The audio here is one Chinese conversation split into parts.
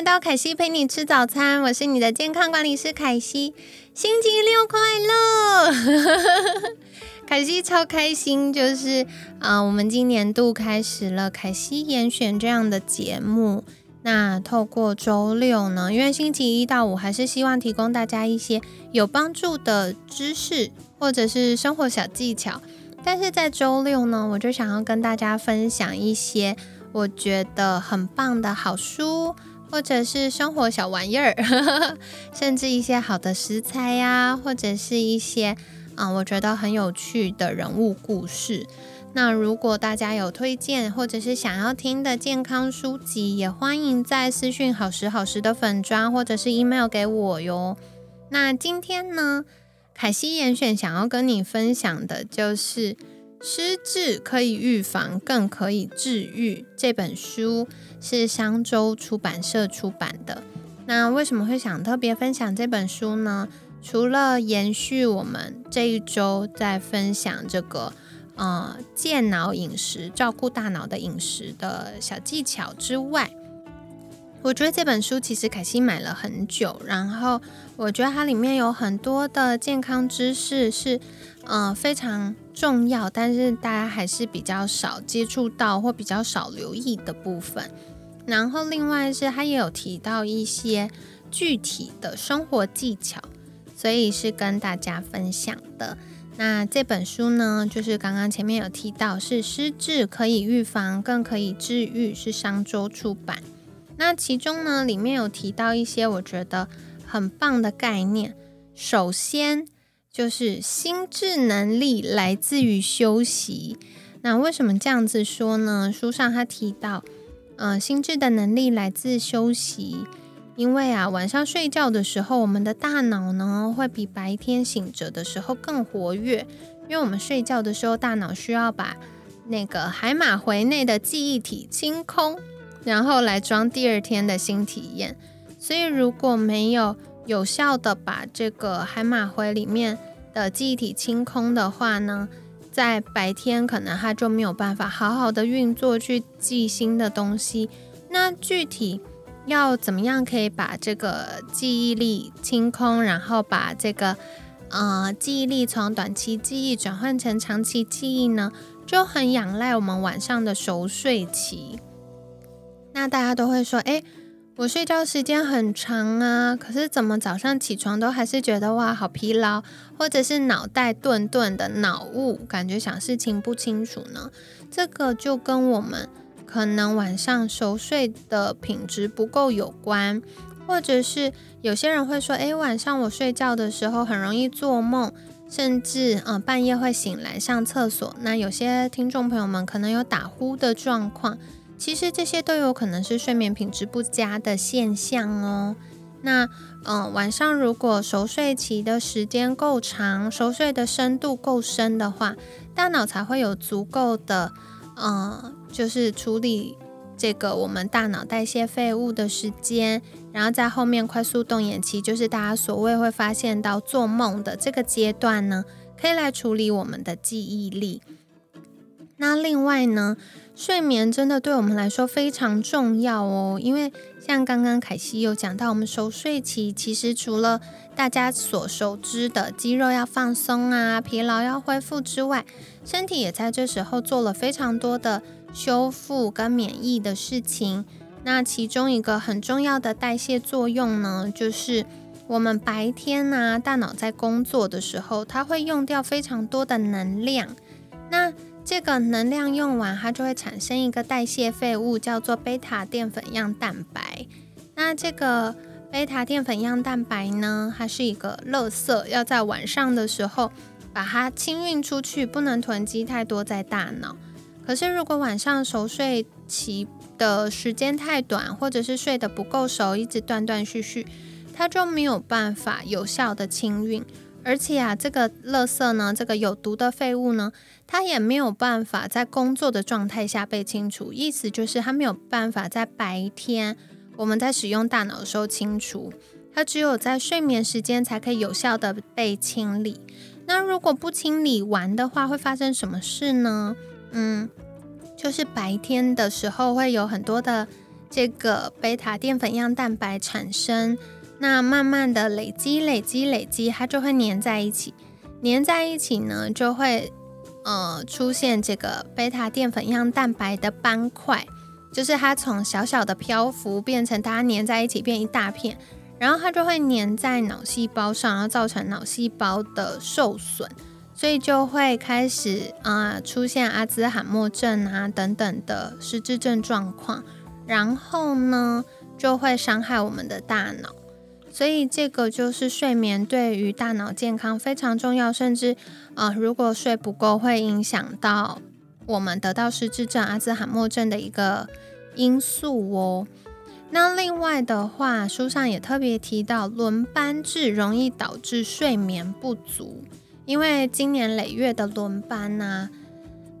来到凯西陪你吃早餐，我是你的健康管理师凯西。星期六快乐！凯西超开心，就是啊，我们今年度开始了凯西严选这样的节目。那透过周六呢，因为星期一到五还是希望提供大家一些有帮助的知识或者是生活小技巧，但是在周六呢，我就想要跟大家分享一些我觉得很棒的好书。或者是生活小玩意儿，甚至一些好的食材呀，或者是一些啊，我觉得很有趣的人物故事。那如果大家有推荐或者是想要听的健康书籍，也欢迎在私讯好时好时的粉砖或者是 email 给我哟。那今天呢，凯西严选想要跟你分享的就是失智可以预防，更可以治愈这本书。是商周出版社出版的。那为什么会想特别分享这本书呢？除了延续我们这一周在分享这个呃健脑饮食、照顾大脑的饮食的小技巧之外，我觉得这本书其实凯西买了很久，然后我觉得它里面有很多的健康知识是呃非常重要，但是大家还是比较少接触到或比较少留意的部分。然后，另外是他也有提到一些具体的生活技巧，所以是跟大家分享的。那这本书呢，就是刚刚前面有提到，是失智可以预防，更可以治愈，是商周出版。那其中呢，里面有提到一些我觉得很棒的概念。首先就是心智能力来自于休息。那为什么这样子说呢？书上他提到。嗯，心智的能力来自休息，因为啊，晚上睡觉的时候，我们的大脑呢会比白天醒着的时候更活跃，因为我们睡觉的时候，大脑需要把那个海马回内的记忆体清空，然后来装第二天的新体验。所以，如果没有有效的把这个海马回里面的记忆体清空的话呢？在白天可能它就没有办法好好的运作去记新的东西。那具体要怎么样可以把这个记忆力清空，然后把这个呃记忆力从短期记忆转换成长期记忆呢？就很仰赖我们晚上的熟睡期。那大家都会说，哎。我睡觉时间很长啊，可是怎么早上起床都还是觉得哇好疲劳，或者是脑袋顿顿的脑雾，感觉想事情不清楚呢？这个就跟我们可能晚上熟睡的品质不够有关，或者是有些人会说，诶，晚上我睡觉的时候很容易做梦，甚至嗯半夜会醒来上厕所。那有些听众朋友们可能有打呼的状况。其实这些都有可能是睡眠品质不佳的现象哦。那嗯，晚上如果熟睡期的时间够长，熟睡的深度够深的话，大脑才会有足够的嗯，就是处理这个我们大脑代谢废物的时间。然后在后面快速动眼期，就是大家所谓会发现到做梦的这个阶段呢，可以来处理我们的记忆力。那另外呢？睡眠真的对我们来说非常重要哦，因为像刚刚凯西有讲到，我们熟睡期其实除了大家所熟知的肌肉要放松啊、疲劳要恢复之外，身体也在这时候做了非常多的修复跟免疫的事情。那其中一个很重要的代谢作用呢，就是我们白天呢大脑在工作的时候，它会用掉非常多的能量。那这个能量用完，它就会产生一个代谢废物，叫做贝塔淀粉样蛋白。那这个贝塔淀粉样蛋白呢，它是一个垃圾，要在晚上的时候把它清运出去，不能囤积太多在大脑。可是如果晚上熟睡期的时间太短，或者是睡得不够熟，一直断断续续，它就没有办法有效的清运。而且啊，这个垃圾呢，这个有毒的废物呢，它也没有办法在工作的状态下被清除，意思就是它没有办法在白天我们在使用大脑的时候清除，它只有在睡眠时间才可以有效的被清理。那如果不清理完的话，会发生什么事呢？嗯，就是白天的时候会有很多的这个贝塔淀粉样蛋白产生。那慢慢的累积、累积、累积，它就会粘在一起。粘在一起呢，就会呃出现这个贝塔淀粉样蛋白的斑块，就是它从小小的漂浮变成它粘在一起变一大片，然后它就会粘在脑细胞上，然后造成脑细胞的受损，所以就会开始啊出现阿兹海默症啊等等的失智症状况，然后呢就会伤害我们的大脑。所以这个就是睡眠对于大脑健康非常重要，甚至啊，如果睡不够会影响到我们得到失智症、阿兹海默症的一个因素哦。那另外的话，书上也特别提到，轮班制容易导致睡眠不足，因为经年累月的轮班呢，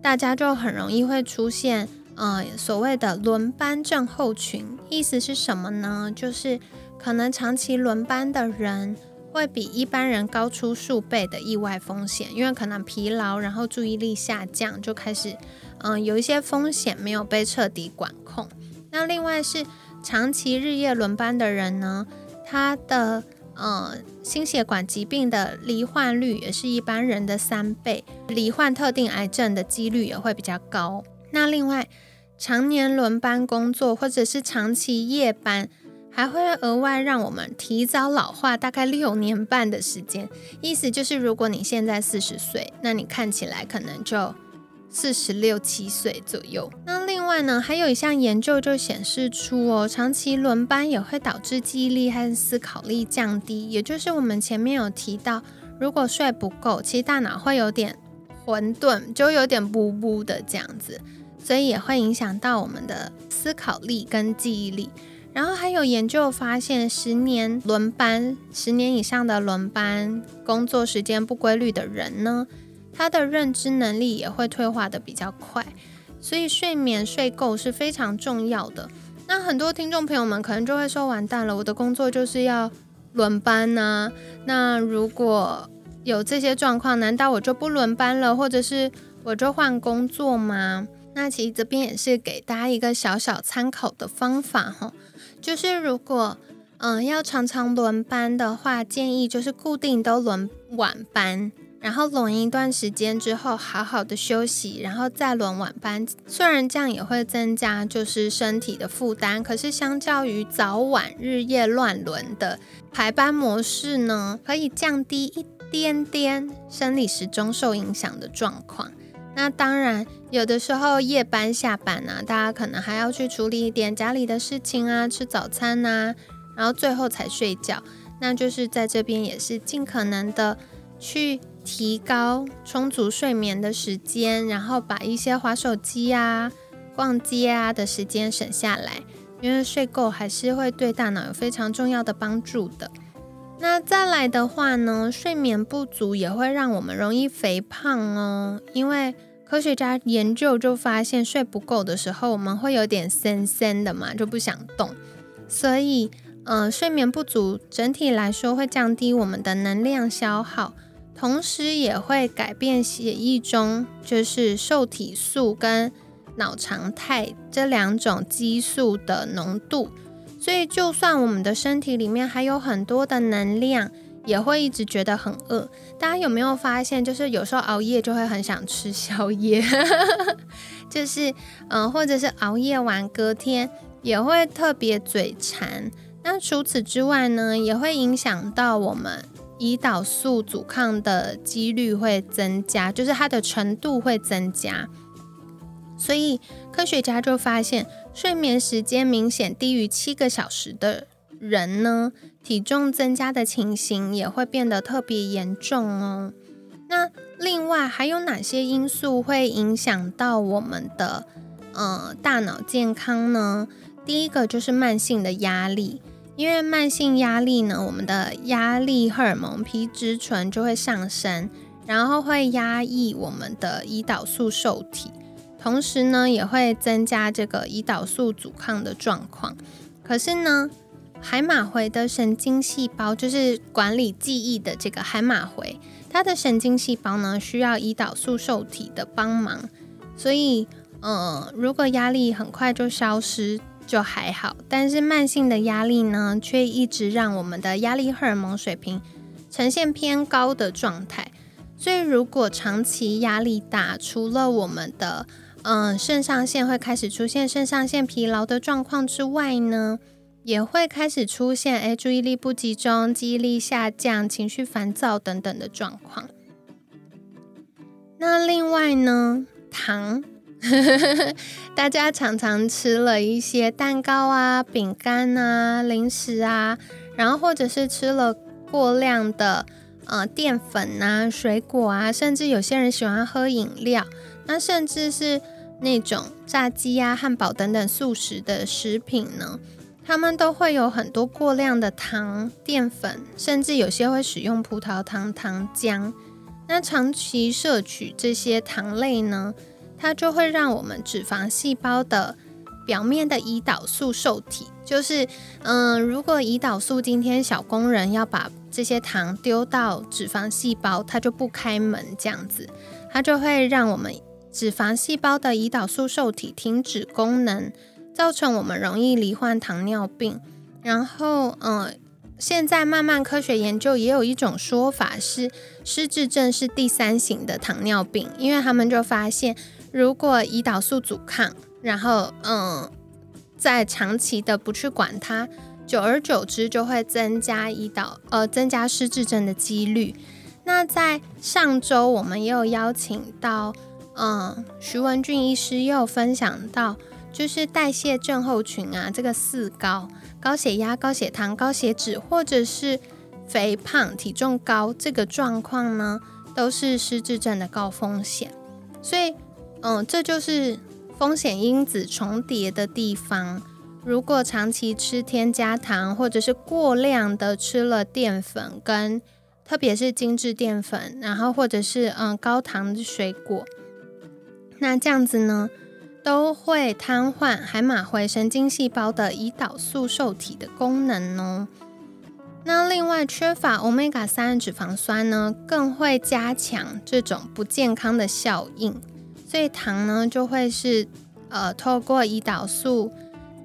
大家就很容易会出现呃所谓的轮班症候群。意思是什么呢？就是可能长期轮班的人会比一般人高出数倍的意外风险，因为可能疲劳，然后注意力下降，就开始，嗯，有一些风险没有被彻底管控。那另外是长期日夜轮班的人呢，他的嗯心血管疾病的罹患率也是一般人的三倍，罹患特定癌症的几率也会比较高。那另外，常年轮班工作或者是长期夜班。还会额外让我们提早老化大概六年半的时间，意思就是如果你现在四十岁，那你看起来可能就四十六七岁左右。那另外呢，还有一项研究就显示出哦，长期轮班也会导致记忆力和思考力降低，也就是我们前面有提到，如果睡不够，其实大脑会有点混沌，就有点不不的这样子，所以也会影响到我们的思考力跟记忆力。然后还有研究发现，十年轮班、十年以上的轮班工作时间不规律的人呢，他的认知能力也会退化的比较快。所以睡眠睡够是非常重要的。那很多听众朋友们可能就会说：“完蛋了，我的工作就是要轮班呢。那如果有这些状况，难道我就不轮班了，或者是我就换工作吗？”那其实这边也是给大家一个小小参考的方法哈。就是如果嗯要常常轮班的话，建议就是固定都轮晚班，然后轮一段时间之后，好好的休息，然后再轮晚班。虽然这样也会增加就是身体的负担，可是相较于早晚日夜乱轮的排班模式呢，可以降低一点点生理时钟受影响的状况。那当然，有的时候夜班下班啊，大家可能还要去处理一点家里的事情啊，吃早餐呐，然后最后才睡觉。那就是在这边也是尽可能的去提高充足睡眠的时间，然后把一些划手机啊、逛街啊的时间省下来，因为睡够还是会对大脑有非常重要的帮助的。那再来的话呢，睡眠不足也会让我们容易肥胖哦。因为科学家研究就发现，睡不够的时候，我们会有点森森的嘛，就不想动。所以，嗯，睡眠不足整体来说会降低我们的能量消耗，同时也会改变血液中就是受体素跟脑常态这两种激素的浓度。所以，就算我们的身体里面还有很多的能量，也会一直觉得很饿。大家有没有发现，就是有时候熬夜就会很想吃宵夜，就是嗯，或者是熬夜完隔天也会特别嘴馋。那除此之外呢，也会影响到我们胰岛素阻抗的几率会增加，就是它的程度会增加。所以科学家就发现。睡眠时间明显低于七个小时的人呢，体重增加的情形也会变得特别严重哦。那另外还有哪些因素会影响到我们的呃大脑健康呢？第一个就是慢性的压力，因为慢性压力呢，我们的压力荷尔蒙皮质醇就会上升，然后会压抑我们的胰岛素受体，同时呢，也会增加这个胰岛素阻抗的状况。可是呢，海马回的神经细胞就是管理记忆的这个海马回，它的神经细胞呢需要胰岛素受体的帮忙，所以，呃，如果压力很快就消失就还好，但是慢性的压力呢，却一直让我们的压力荷尔蒙水平呈现偏高的状态。所以，如果长期压力大，除了我们的嗯肾上腺会开始出现肾上腺疲劳的状况之外呢，也会开始出现诶注意力不集中、记忆力下降、情绪烦躁等等的状况。那另外呢，糖，大家常常吃了一些蛋糕啊、饼干啊、零食啊，然后或者是吃了过量的。呃，淀粉啊，水果啊，甚至有些人喜欢喝饮料，那甚至是那种炸鸡啊、汉堡等等素食的食品呢，他们都会有很多过量的糖、淀粉，甚至有些会使用葡萄糖、糖浆。那长期摄取这些糖类呢，它就会让我们脂肪细胞的表面的胰岛素受体，就是嗯，如果胰岛素今天小工人要把这些糖丢到脂肪细胞，它就不开门，这样子，它就会让我们脂肪细胞的胰岛素受体停止功能，造成我们容易罹患糖尿病。然后，嗯，现在慢慢科学研究也有一种说法是，失智症是第三型的糖尿病，因为他们就发现，如果胰岛素阻抗，然后，嗯，在长期的不去管它。久而久之，就会增加胰岛呃增加失智症的几率。那在上周，我们也有邀请到嗯徐文俊医师，又分享到，就是代谢症候群啊，这个四高高血压、高血糖、高血脂，或者是肥胖、体重高这个状况呢，都是失智症的高风险。所以嗯，这就是风险因子重叠的地方。如果长期吃添加糖，或者是过量的吃了淀粉跟特别是精致淀粉，然后或者是嗯高糖的水果，那这样子呢，都会瘫痪海马回神经细胞的胰岛素受体的功能哦。那另外缺乏欧米伽三脂肪酸呢，更会加强这种不健康的效应。所以糖呢，就会是呃透过胰岛素。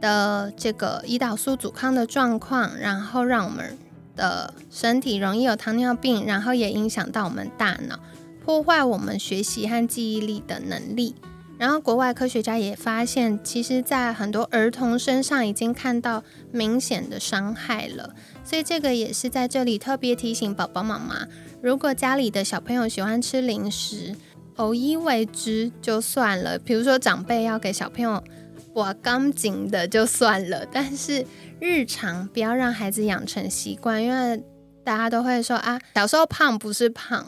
的这个胰岛素阻抗的状况，然后让我们的身体容易有糖尿病，然后也影响到我们大脑，破坏我们学习和记忆力的能力。然后国外科学家也发现，其实在很多儿童身上已经看到明显的伤害了。所以这个也是在这里特别提醒宝宝妈妈，如果家里的小朋友喜欢吃零食，偶一为之就算了。比如说长辈要给小朋友。我刚紧的就算了，但是日常不要让孩子养成习惯，因为大家都会说啊，小时候胖不是胖，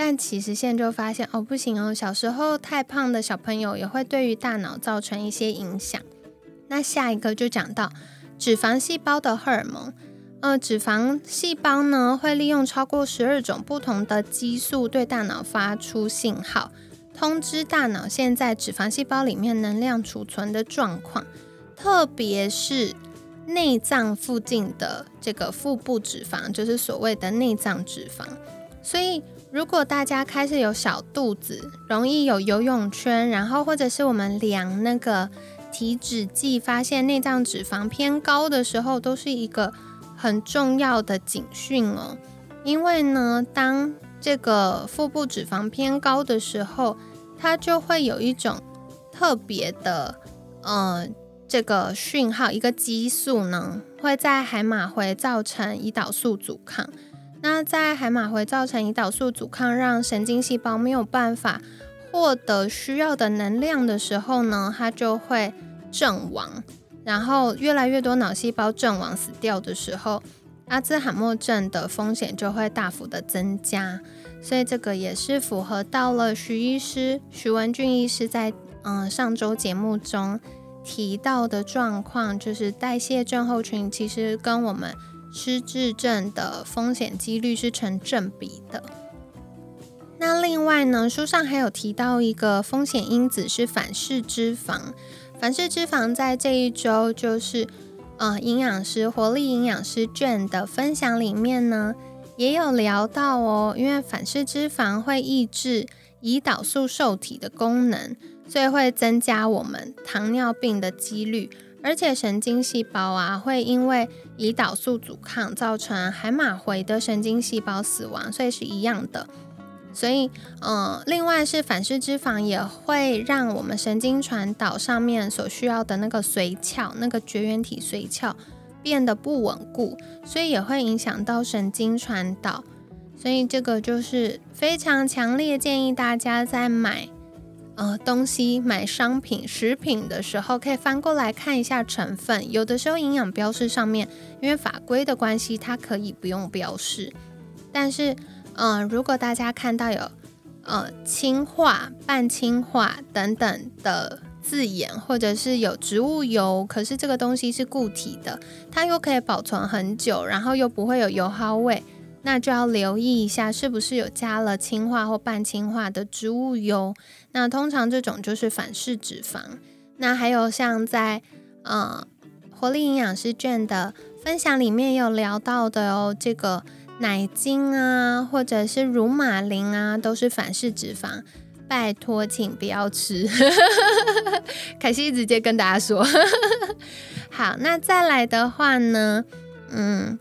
但其实现在就发现哦，不行哦，小时候太胖的小朋友也会对于大脑造成一些影响。那下一个就讲到脂肪细胞的荷尔蒙，呃，脂肪细胞呢会利用超过十二种不同的激素对大脑发出信号。通知大脑现在脂肪细胞里面能量储存的状况，特别是内脏附近的这个腹部脂肪，就是所谓的内脏脂肪。所以，如果大家开始有小肚子，容易有游泳圈，然后或者是我们量那个体脂计，发现内脏脂肪偏高的时候，都是一个很重要的警讯哦。因为呢，当这个腹部脂肪偏高的时候，它就会有一种特别的，呃，这个讯号，一个激素呢，会在海马回造成胰岛素阻抗。那在海马回造成胰岛素阻抗，让神经细胞没有办法获得需要的能量的时候呢，它就会阵亡。然后越来越多脑细胞阵亡死掉的时候，阿兹海默症的风险就会大幅的增加。所以这个也是符合到了徐医师徐文俊医师在嗯上周节目中提到的状况，就是代谢症候群，其实跟我们失智症的风险几率是成正比的。那另外呢，书上还有提到一个风险因子是反式脂肪。反式脂肪在这一周就是呃营养师活力营养师卷的分享里面呢，也有聊到哦。因为反式脂肪会抑制胰岛素受体的功能，所以会增加我们糖尿病的几率。而且神经细胞啊，会因为胰岛素阻抗造成海马回的神经细胞死亡，所以是一样的。所以，嗯，另外是反式脂肪也会让我们神经传导上面所需要的那个髓鞘、那个绝缘体髓鞘变得不稳固，所以也会影响到神经传导。所以这个就是非常强烈建议大家在买呃东西、买商品、食品的时候，可以翻过来看一下成分。有的时候营养标示上面，因为法规的关系，它可以不用标示，但是。嗯，如果大家看到有呃氢化、半氢化等等的字眼，或者是有植物油，可是这个东西是固体的，它又可以保存很久，然后又不会有油耗味，那就要留意一下是不是有加了氢化或半氢化的植物油。那通常这种就是反式脂肪。那还有像在呃活力营养师卷的分享里面有聊到的哦，这个。奶精啊，或者是乳马林啊，都是反式脂肪，拜托请不要吃。凯西直接跟大家说。好，那再来的话呢，嗯，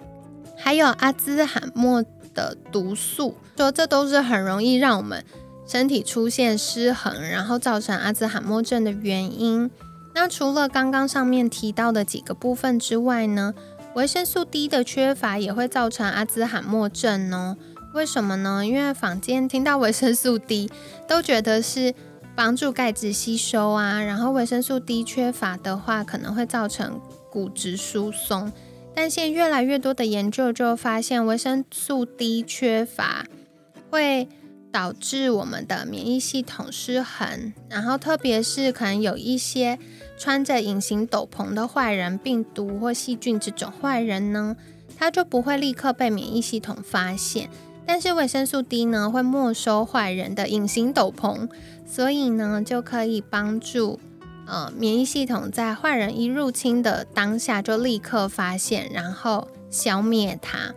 还有阿兹海默的毒素，说这都是很容易让我们身体出现失衡，然后造成阿兹海默症的原因。那除了刚刚上面提到的几个部分之外呢？维生素 D 的缺乏也会造成阿兹海默症哦。为什么呢？因为坊间听到维生素 D 都觉得是帮助钙质吸收啊，然后维生素 D 缺乏的话，可能会造成骨质疏松。但现在越来越多的研究就发现，维生素 D 缺乏会导致我们的免疫系统失衡，然后特别是可能有一些。穿着隐形斗篷的坏人、病毒或细菌这种坏人呢，他就不会立刻被免疫系统发现。但是维生素 D 呢，会没收坏人的隐形斗篷，所以呢，就可以帮助呃免疫系统在坏人一入侵的当下就立刻发现，然后消灭它。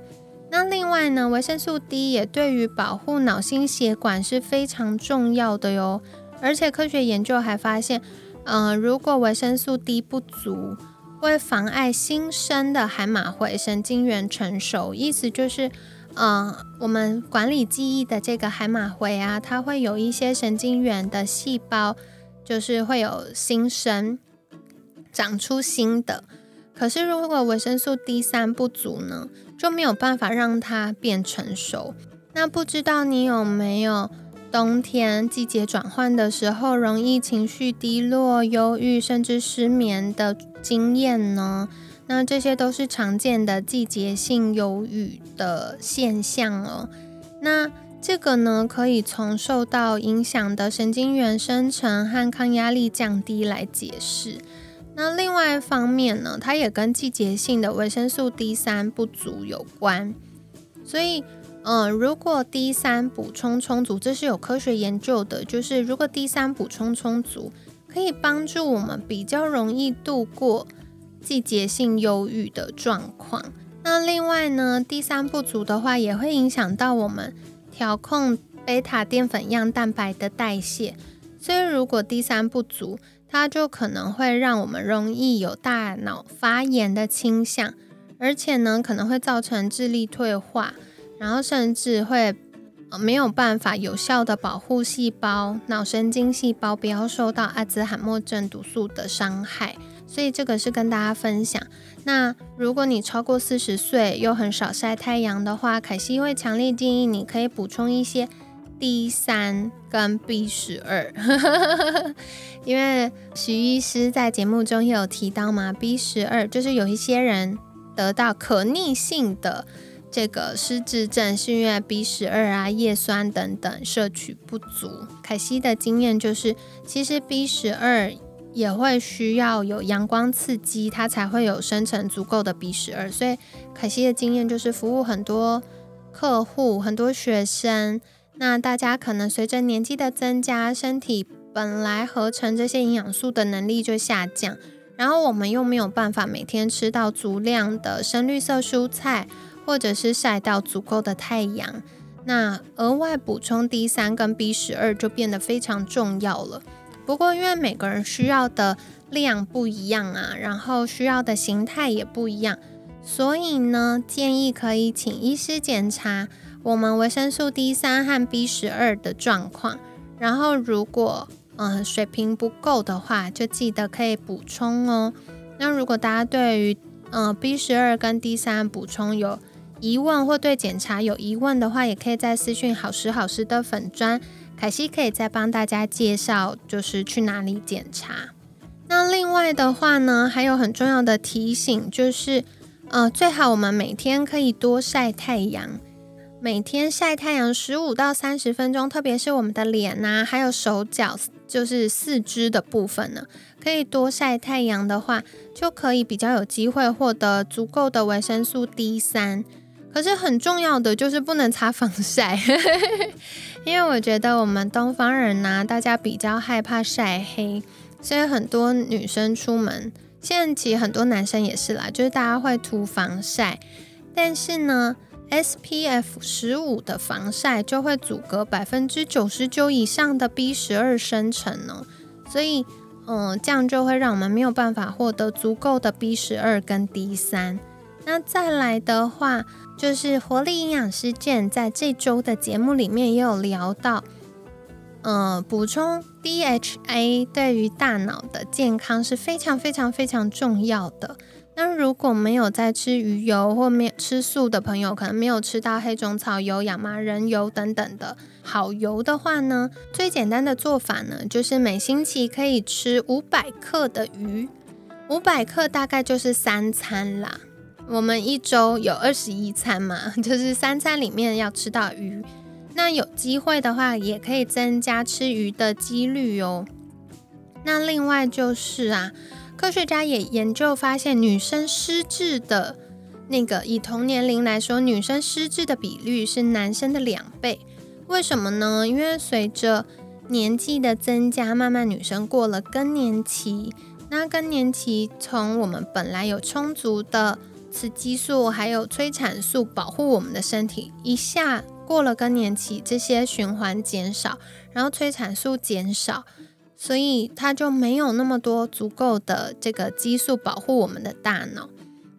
那另外呢，维生素 D 也对于保护脑心血管是非常重要的哟。而且科学研究还发现。嗯，如果维生素 D 不足，会妨碍新生的海马回神经元成熟。意思就是，嗯，我们管理记忆的这个海马回啊，它会有一些神经元的细胞，就是会有新生，长出新的。可是如果维生素 D 三不足呢，就没有办法让它变成熟。那不知道你有没有？冬天季节转换的时候，容易情绪低落、忧郁，甚至失眠的经验呢？那这些都是常见的季节性忧郁的现象哦。那这个呢，可以从受到影响的神经元生成和抗压力降低来解释。那另外一方面呢，它也跟季节性的维生素 D 三不足有关，所以。嗯，如果 D 三补充充足，这是有科学研究的，就是如果 D 三补充充足，可以帮助我们比较容易度过季节性忧郁的状况。那另外呢，D 三不足的话，也会影响到我们调控贝塔淀粉样蛋白的代谢。所以如果 D 三不足，它就可能会让我们容易有大脑发炎的倾向，而且呢，可能会造成智力退化。然后甚至会没有办法有效的保护细胞、脑神经细胞，不要受到阿兹海默症毒素的伤害。所以这个是跟大家分享。那如果你超过四十岁又很少晒太阳的话，凯西会强烈建议你可以补充一些 D 三跟 B 十二，因为徐医师在节目中也有提到嘛，B 十二就是有一些人得到可逆性的。这个失智症是因为 B 十二啊、叶酸等等摄取不足。凯西的经验就是，其实 B 十二也会需要有阳光刺激，它才会有生成足够的 B 十二。所以可惜的经验就是服务很多客户、很多学生，那大家可能随着年纪的增加，身体本来合成这些营养素的能力就下降，然后我们又没有办法每天吃到足量的深绿色蔬菜，或者是晒到足够的太阳，那额外补充 D 三跟 B 十二就变得非常重要了。不过，因为每个人需要的量不一样啊，然后需要的形态也不一样，所以呢，建议可以请医师检查我们维生素 D 三和 B 十二的状况。然后，如果嗯水平不够的话，就记得可以补充哦。那如果大家对于嗯 B 十二跟 D 三补充有疑问，或对检查有疑问的话，也可以在私讯好时好时的粉砖。凯西可以再帮大家介绍，就是去哪里检查。那另外的话呢，还有很重要的提醒，就是呃，最好我们每天可以多晒太阳，每天晒太阳十五到三十分钟，特别是我们的脸呐，还有手脚，就是四肢的部分呢，可以多晒太阳的话，就可以比较有机会获得足够的维生素 D 三。可是很重要的就是不能擦防晒，因为我觉得我们东方人呢，大家比较害怕晒黑，所以很多女生出门，现在其实很多男生也是啦，就是大家会涂防晒，但是呢，SPF 十五的防晒就会阻隔百分之九十九以上的 B 十二生成哦，所以嗯，这样就会让我们没有办法获得足够的 B 十二跟 D 三。那再来的话，就是活力营养师健在这周的节目里面也有聊到，呃，补充 DHA 对于大脑的健康是非常非常非常重要的。那如果没有在吃鱼油或没有吃素的朋友，可能没有吃到黑种草油、亚麻仁油等等的好油的话呢，最简单的做法呢，就是每星期可以吃五百克的鱼，五百克大概就是三餐啦。我们一周有二十一餐嘛，就是三餐里面要吃到鱼。那有机会的话，也可以增加吃鱼的几率哦。那另外就是啊，科学家也研究发现，女生失智的那个以同年龄来说，女生失智的比率是男生的两倍。为什么呢？因为随着年纪的增加，慢慢女生过了更年期。那更年期从我们本来有充足的雌激素还有催产素保护我们的身体，一下过了更年期，这些循环减少，然后催产素减少，所以它就没有那么多足够的这个激素保护我们的大脑。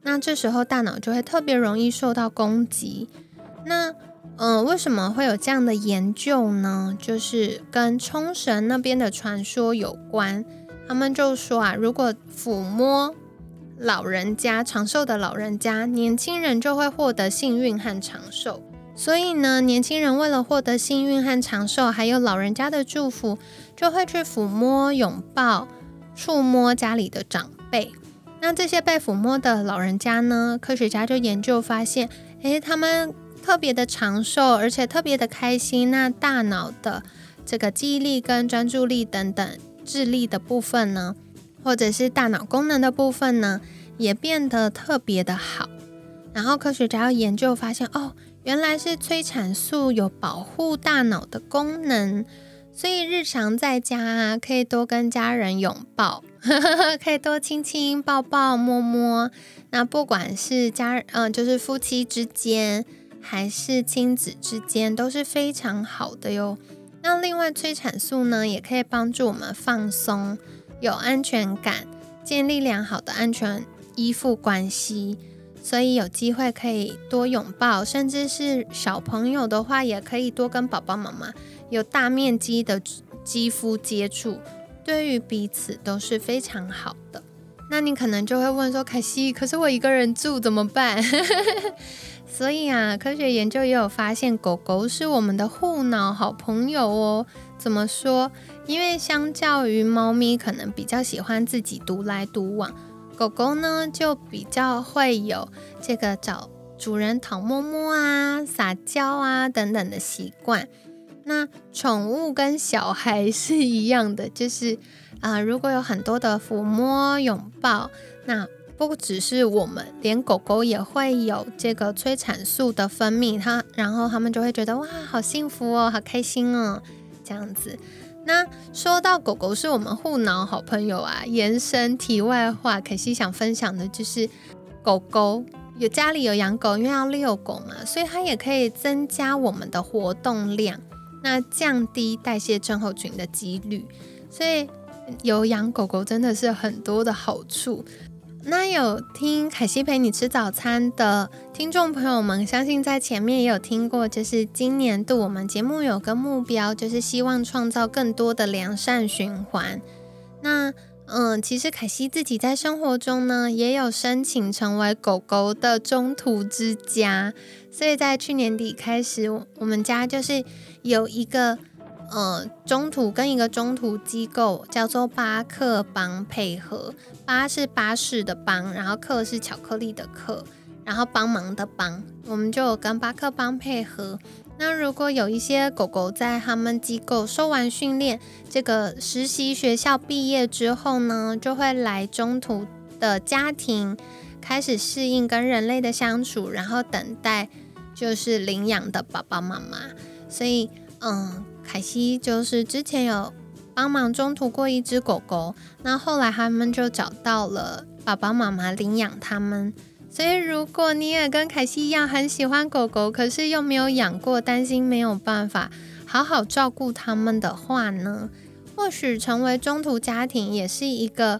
那这时候大脑就会特别容易受到攻击。那嗯，为什么会有这样的研究呢？就是跟冲绳那边的传说有关。他们就说啊，如果抚摸。老人家长寿的老人家，年轻人就会获得幸运和长寿。所以呢，年轻人为了获得幸运和长寿，还有老人家的祝福，就会去抚摸、拥抱、触摸家里的长辈。那这些被抚摸的老人家呢？科学家就研究发现，诶，他们特别的长寿，而且特别的开心。那大脑的这个记忆力跟专注力等等智力的部分呢？或者是大脑功能的部分呢，也变得特别的好。然后科学家要研究发现，哦，原来是催产素有保护大脑的功能，所以日常在家啊，可以多跟家人拥抱，可以多亲亲抱抱摸摸。那不管是家，嗯，就是夫妻之间，还是亲子之间，都是非常好的哟。那另外催产素呢，也可以帮助我们放松。有安全感，建立良好的安全依附关系，所以有机会可以多拥抱，甚至是小朋友的话，也可以多跟宝宝妈妈有大面积的肌肤接触，对于彼此都是非常好的。那你可能就会问说，凯西，可是我一个人住怎么办？所以啊，科学研究也有发现，狗狗是我们的护脑好朋友哦。怎么说？因为相较于猫咪，可能比较喜欢自己独来独往，狗狗呢就比较会有这个找主人讨摸摸啊、撒娇啊等等的习惯。那宠物跟小孩是一样的，就是啊，如果有很多的抚摸拥抱，那不只是我们，连狗狗也会有这个催产素的分泌，它然后他们就会觉得哇，好幸福哦，好开心哦，这样子。那说到狗狗是我们护脑好朋友啊，延伸题外话，可惜想分享的就是狗狗有家里有养狗，因为要遛狗嘛，所以它也可以增加我们的活动量，那降低代谢症候群的几率，所以。有养狗狗真的是很多的好处。那有听凯西陪你吃早餐的听众朋友们，相信在前面也有听过，就是今年度我们节目有个目标，就是希望创造更多的良善循环。那嗯，其实凯西自己在生活中呢，也有申请成为狗狗的中途之家，所以在去年底开始，我们家就是有一个。呃，中途跟一个中途机构叫做巴克帮配合，巴是巴士的帮，然后克是巧克力的克，然后帮忙的帮，我们就有跟巴克帮配合。那如果有一些狗狗在他们机构受完训练，这个实习学校毕业之后呢，就会来中途的家庭开始适应跟人类的相处，然后等待就是领养的爸爸妈妈。所以，嗯。凯西就是之前有帮忙中途过一只狗狗，那后来他们就找到了爸爸妈妈领养他们。所以如果你也跟凯西一样很喜欢狗狗，可是又没有养过，担心没有办法好好照顾他们的话呢，或许成为中途家庭也是一个，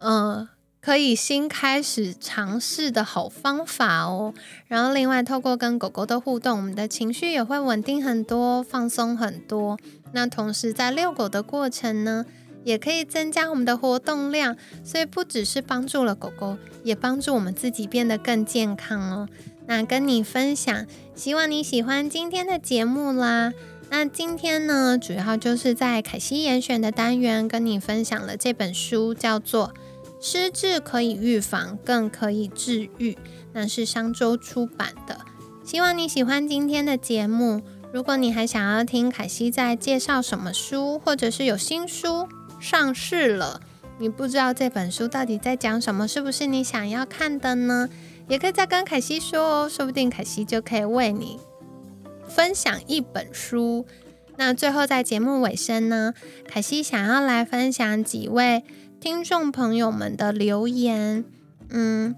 呃。可以新开始尝试的好方法哦。然后，另外透过跟狗狗的互动，我们的情绪也会稳定很多，放松很多。那同时在遛狗的过程呢，也可以增加我们的活动量，所以不只是帮助了狗狗，也帮助我们自己变得更健康哦。那跟你分享，希望你喜欢今天的节目啦。那今天呢，主要就是在凯西严选的单元跟你分享了这本书，叫做。失智可以预防，更可以治愈。那是商周出版的。希望你喜欢今天的节目。如果你还想要听凯西在介绍什么书，或者是有新书上市了，你不知道这本书到底在讲什么，是不是你想要看的呢？也可以再跟凯西说哦，说不定凯西就可以为你分享一本书。那最后在节目尾声呢，凯西想要来分享几位。听众朋友们的留言，嗯，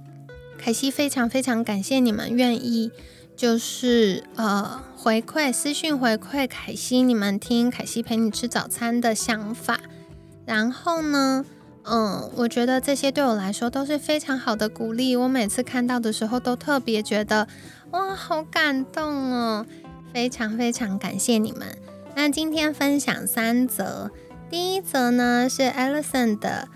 凯西非常非常感谢你们愿意，就是呃回馈私讯回馈凯西，你们听凯西陪你吃早餐的想法。然后呢，嗯，我觉得这些对我来说都是非常好的鼓励。我每次看到的时候，都特别觉得哇，好感动哦！非常非常感谢你们。那今天分享三则。第一则呢是 Alison 的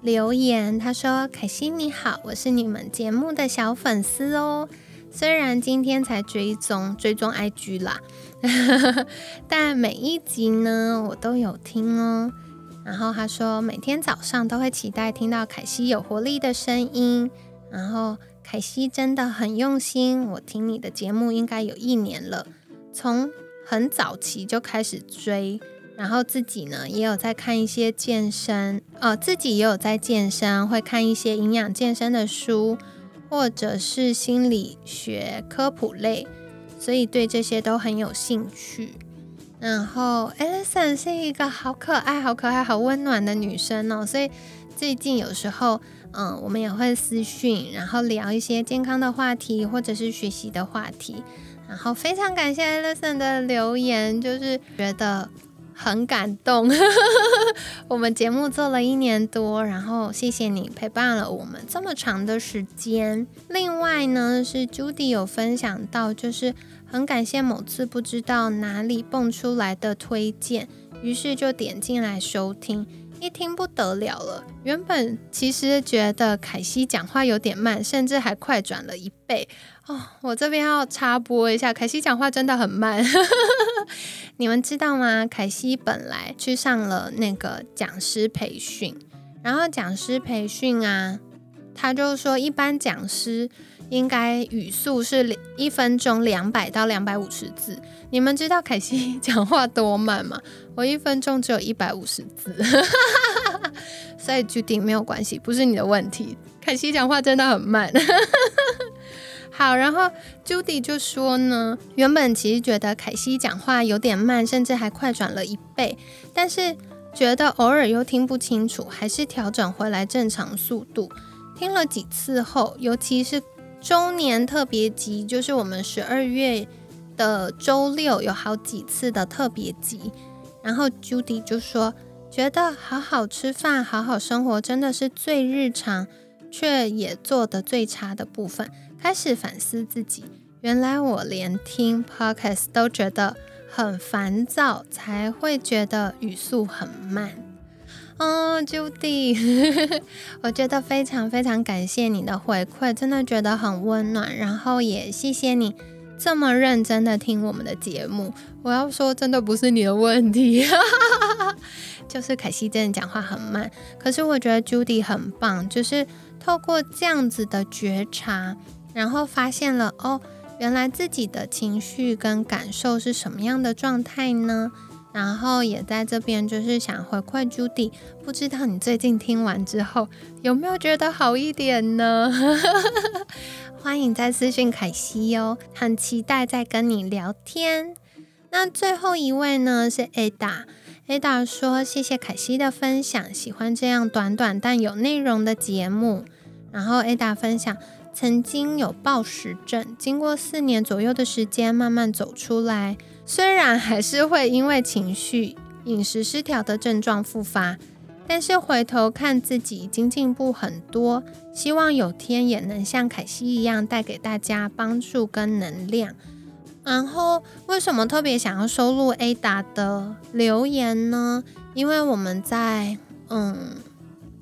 留言，他说：“凯西你好，我是你们节目的小粉丝哦，虽然今天才追踪追踪 IG 啦，但每一集呢我都有听哦。然后他说每天早上都会期待听到凯西有活力的声音，然后凯西真的很用心，我听你的节目应该有一年了，从很早期就开始追。”然后自己呢也有在看一些健身，呃，自己也有在健身，会看一些营养健身的书，或者是心理学科普类，所以对这些都很有兴趣。然后 Alison 是一个好可爱、好可爱、好温暖的女生哦，所以最近有时候，嗯，我们也会私讯，然后聊一些健康的话题，或者是学习的话题。然后非常感谢 Alison 的留言，就是觉得。很感动，我们节目做了一年多，然后谢谢你陪伴了我们这么长的时间。另外呢，是 Judy 有分享到，就是很感谢某次不知道哪里蹦出来的推荐，于是就点进来收听。一听不得了了，原本其实觉得凯西讲话有点慢，甚至还快转了一倍哦。我这边要插播一下，凯西讲话真的很慢，你们知道吗？凯西本来去上了那个讲师培训，然后讲师培训啊，他就说一般讲师。应该语速是一分钟两百到两百五十字。你们知道凯西 讲话多慢吗？我一分钟只有一百五十字，所以 Judy 没有关系，不是你的问题。凯西讲话真的很慢。好，然后 Judy 就说呢，原本其实觉得凯西讲话有点慢，甚至还快转了一倍，但是觉得偶尔又听不清楚，还是调整回来正常速度。听了几次后，尤其是周年特别集，就是我们十二月的周六有好几次的特别集，然后 Judy 就说，觉得好好吃饭、好好生活，真的是最日常，却也做的最差的部分。开始反思自己，原来我连听 podcast 都觉得很烦躁，才会觉得语速很慢。哦，Judy，我觉得非常非常感谢你的回馈，真的觉得很温暖。然后也谢谢你这么认真的听我们的节目。我要说，真的不是你的问题，就是凯西真的讲话很慢。可是我觉得 Judy 很棒，就是透过这样子的觉察。然后发现了哦，原来自己的情绪跟感受是什么样的状态呢？然后也在这边就是想回馈 Judy，不知道你最近听完之后有没有觉得好一点呢？欢迎再私信凯西哦，很期待再跟你聊天。那最后一位呢是 Ada，Ada 说谢谢凯西的分享，喜欢这样短短但有内容的节目。然后 Ada 分享。曾经有暴食症，经过四年左右的时间慢慢走出来，虽然还是会因为情绪、饮食失调的症状复发，但是回头看自己已经进步很多。希望有天也能像凯西一样带给大家帮助跟能量。然后为什么特别想要收录 Ada 的留言呢？因为我们在嗯，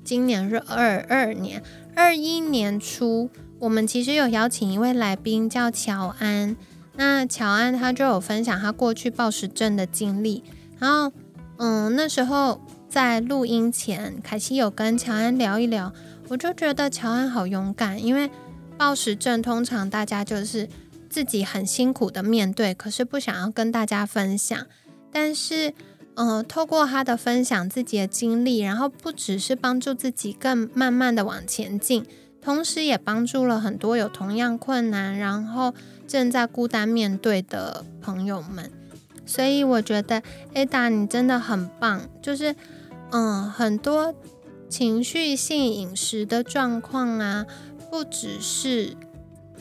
今年是二二年二一年初。我们其实有邀请一位来宾叫乔安，那乔安他就有分享他过去暴食症的经历。然后，嗯，那时候在录音前，凯西有跟乔安聊一聊，我就觉得乔安好勇敢，因为暴食症通常大家就是自己很辛苦的面对，可是不想要跟大家分享。但是，嗯，透过他的分享自己的经历，然后不只是帮助自己更慢慢的往前进。同时也帮助了很多有同样困难，然后正在孤单面对的朋友们。所以我觉得 Ada 你真的很棒，就是嗯，很多情绪性饮食的状况啊，不只是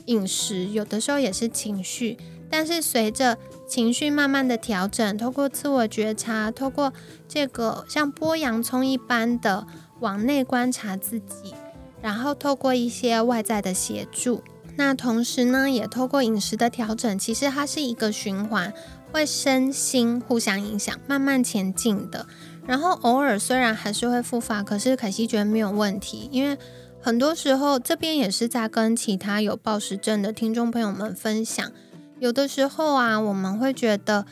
饮食，有的时候也是情绪。但是随着情绪慢慢的调整，透过自我觉察，透过这个像剥洋葱一般的往内观察自己。然后透过一些外在的协助，那同时呢，也透过饮食的调整，其实它是一个循环，会身心互相影响，慢慢前进的。然后偶尔虽然还是会复发，可是可惜觉得没有问题，因为很多时候这边也是在跟其他有暴食症的听众朋友们分享，有的时候啊，我们会觉得，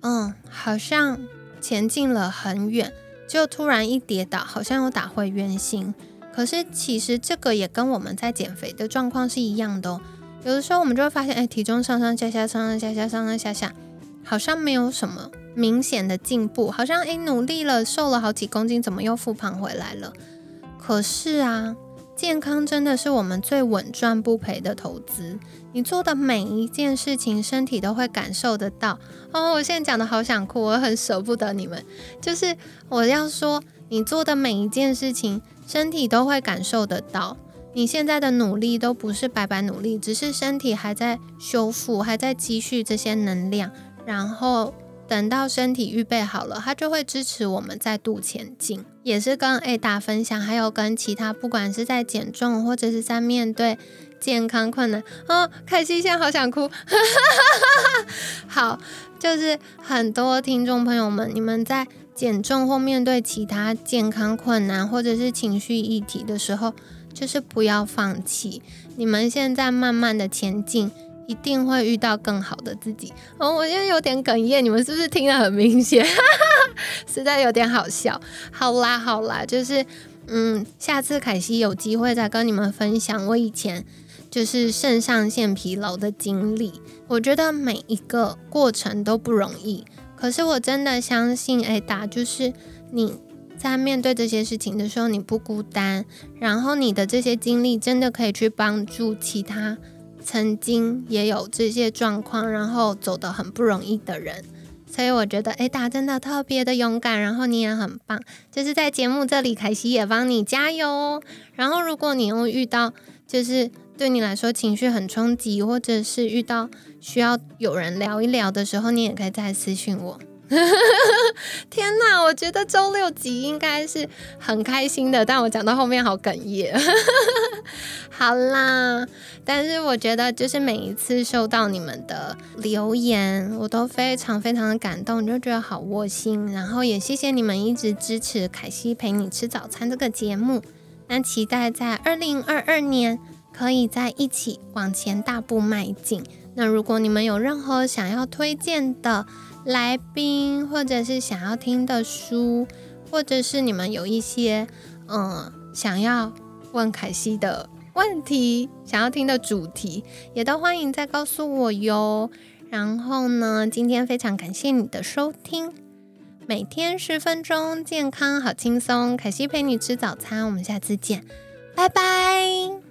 嗯，好像前进了很远，就突然一跌倒，好像又打回原形。可是其实这个也跟我们在减肥的状况是一样的哦。有的时候我们就会发现，哎，体重上上下下，上上下下，上上下下，好像没有什么明显的进步，好像哎努力了，瘦了好几公斤，怎么又复胖回来了？可是啊，健康真的是我们最稳赚不赔的投资。你做的每一件事情，身体都会感受得到。哦，我现在讲的好想哭，我很舍不得你们。就是我要说，你做的每一件事情。身体都会感受得到，你现在的努力都不是白白努力，只是身体还在修复，还在积蓄这些能量，然后等到身体预备好了，它就会支持我们再度前进。也是跟 A 大分享，还有跟其他，不管是在减重或者是在面对健康困难，哦，凯西现在好想哭，好，就是很多听众朋友们，你们在。减重或面对其他健康困难或者是情绪议题的时候，就是不要放弃。你们现在慢慢的前进，一定会遇到更好的自己。哦，我现在有点哽咽，你们是不是听得很明显？哈 哈实在有点好笑。好啦好啦，就是嗯，下次凯西有机会再跟你们分享我以前就是肾上腺疲劳的经历。我觉得每一个过程都不容易。可是我真的相信，哎，达就是你在面对这些事情的时候，你不孤单，然后你的这些经历真的可以去帮助其他曾经也有这些状况，然后走得很不容易的人。所以我觉得，哎，大真的特别的勇敢，然后你也很棒。就是在节目这里，凯西也帮你加油哦。然后，如果你又遇到，就是对你来说情绪很冲击，或者是遇到需要有人聊一聊的时候，你也可以再私信我。天哪，我觉得周六集应该是很开心的，但我讲到后面好哽咽。好啦，但是我觉得就是每一次收到你们的留言，我都非常非常的感动，就觉得好窝心。然后也谢谢你们一直支持凯西陪你吃早餐这个节目。那期待在二零二二年可以在一起往前大步迈进。那如果你们有任何想要推荐的，来宾，或者是想要听的书，或者是你们有一些嗯想要问凯西的问题，想要听的主题，也都欢迎再告诉我哟。然后呢，今天非常感谢你的收听，每天十分钟，健康好轻松，凯西陪你吃早餐，我们下次见，拜拜。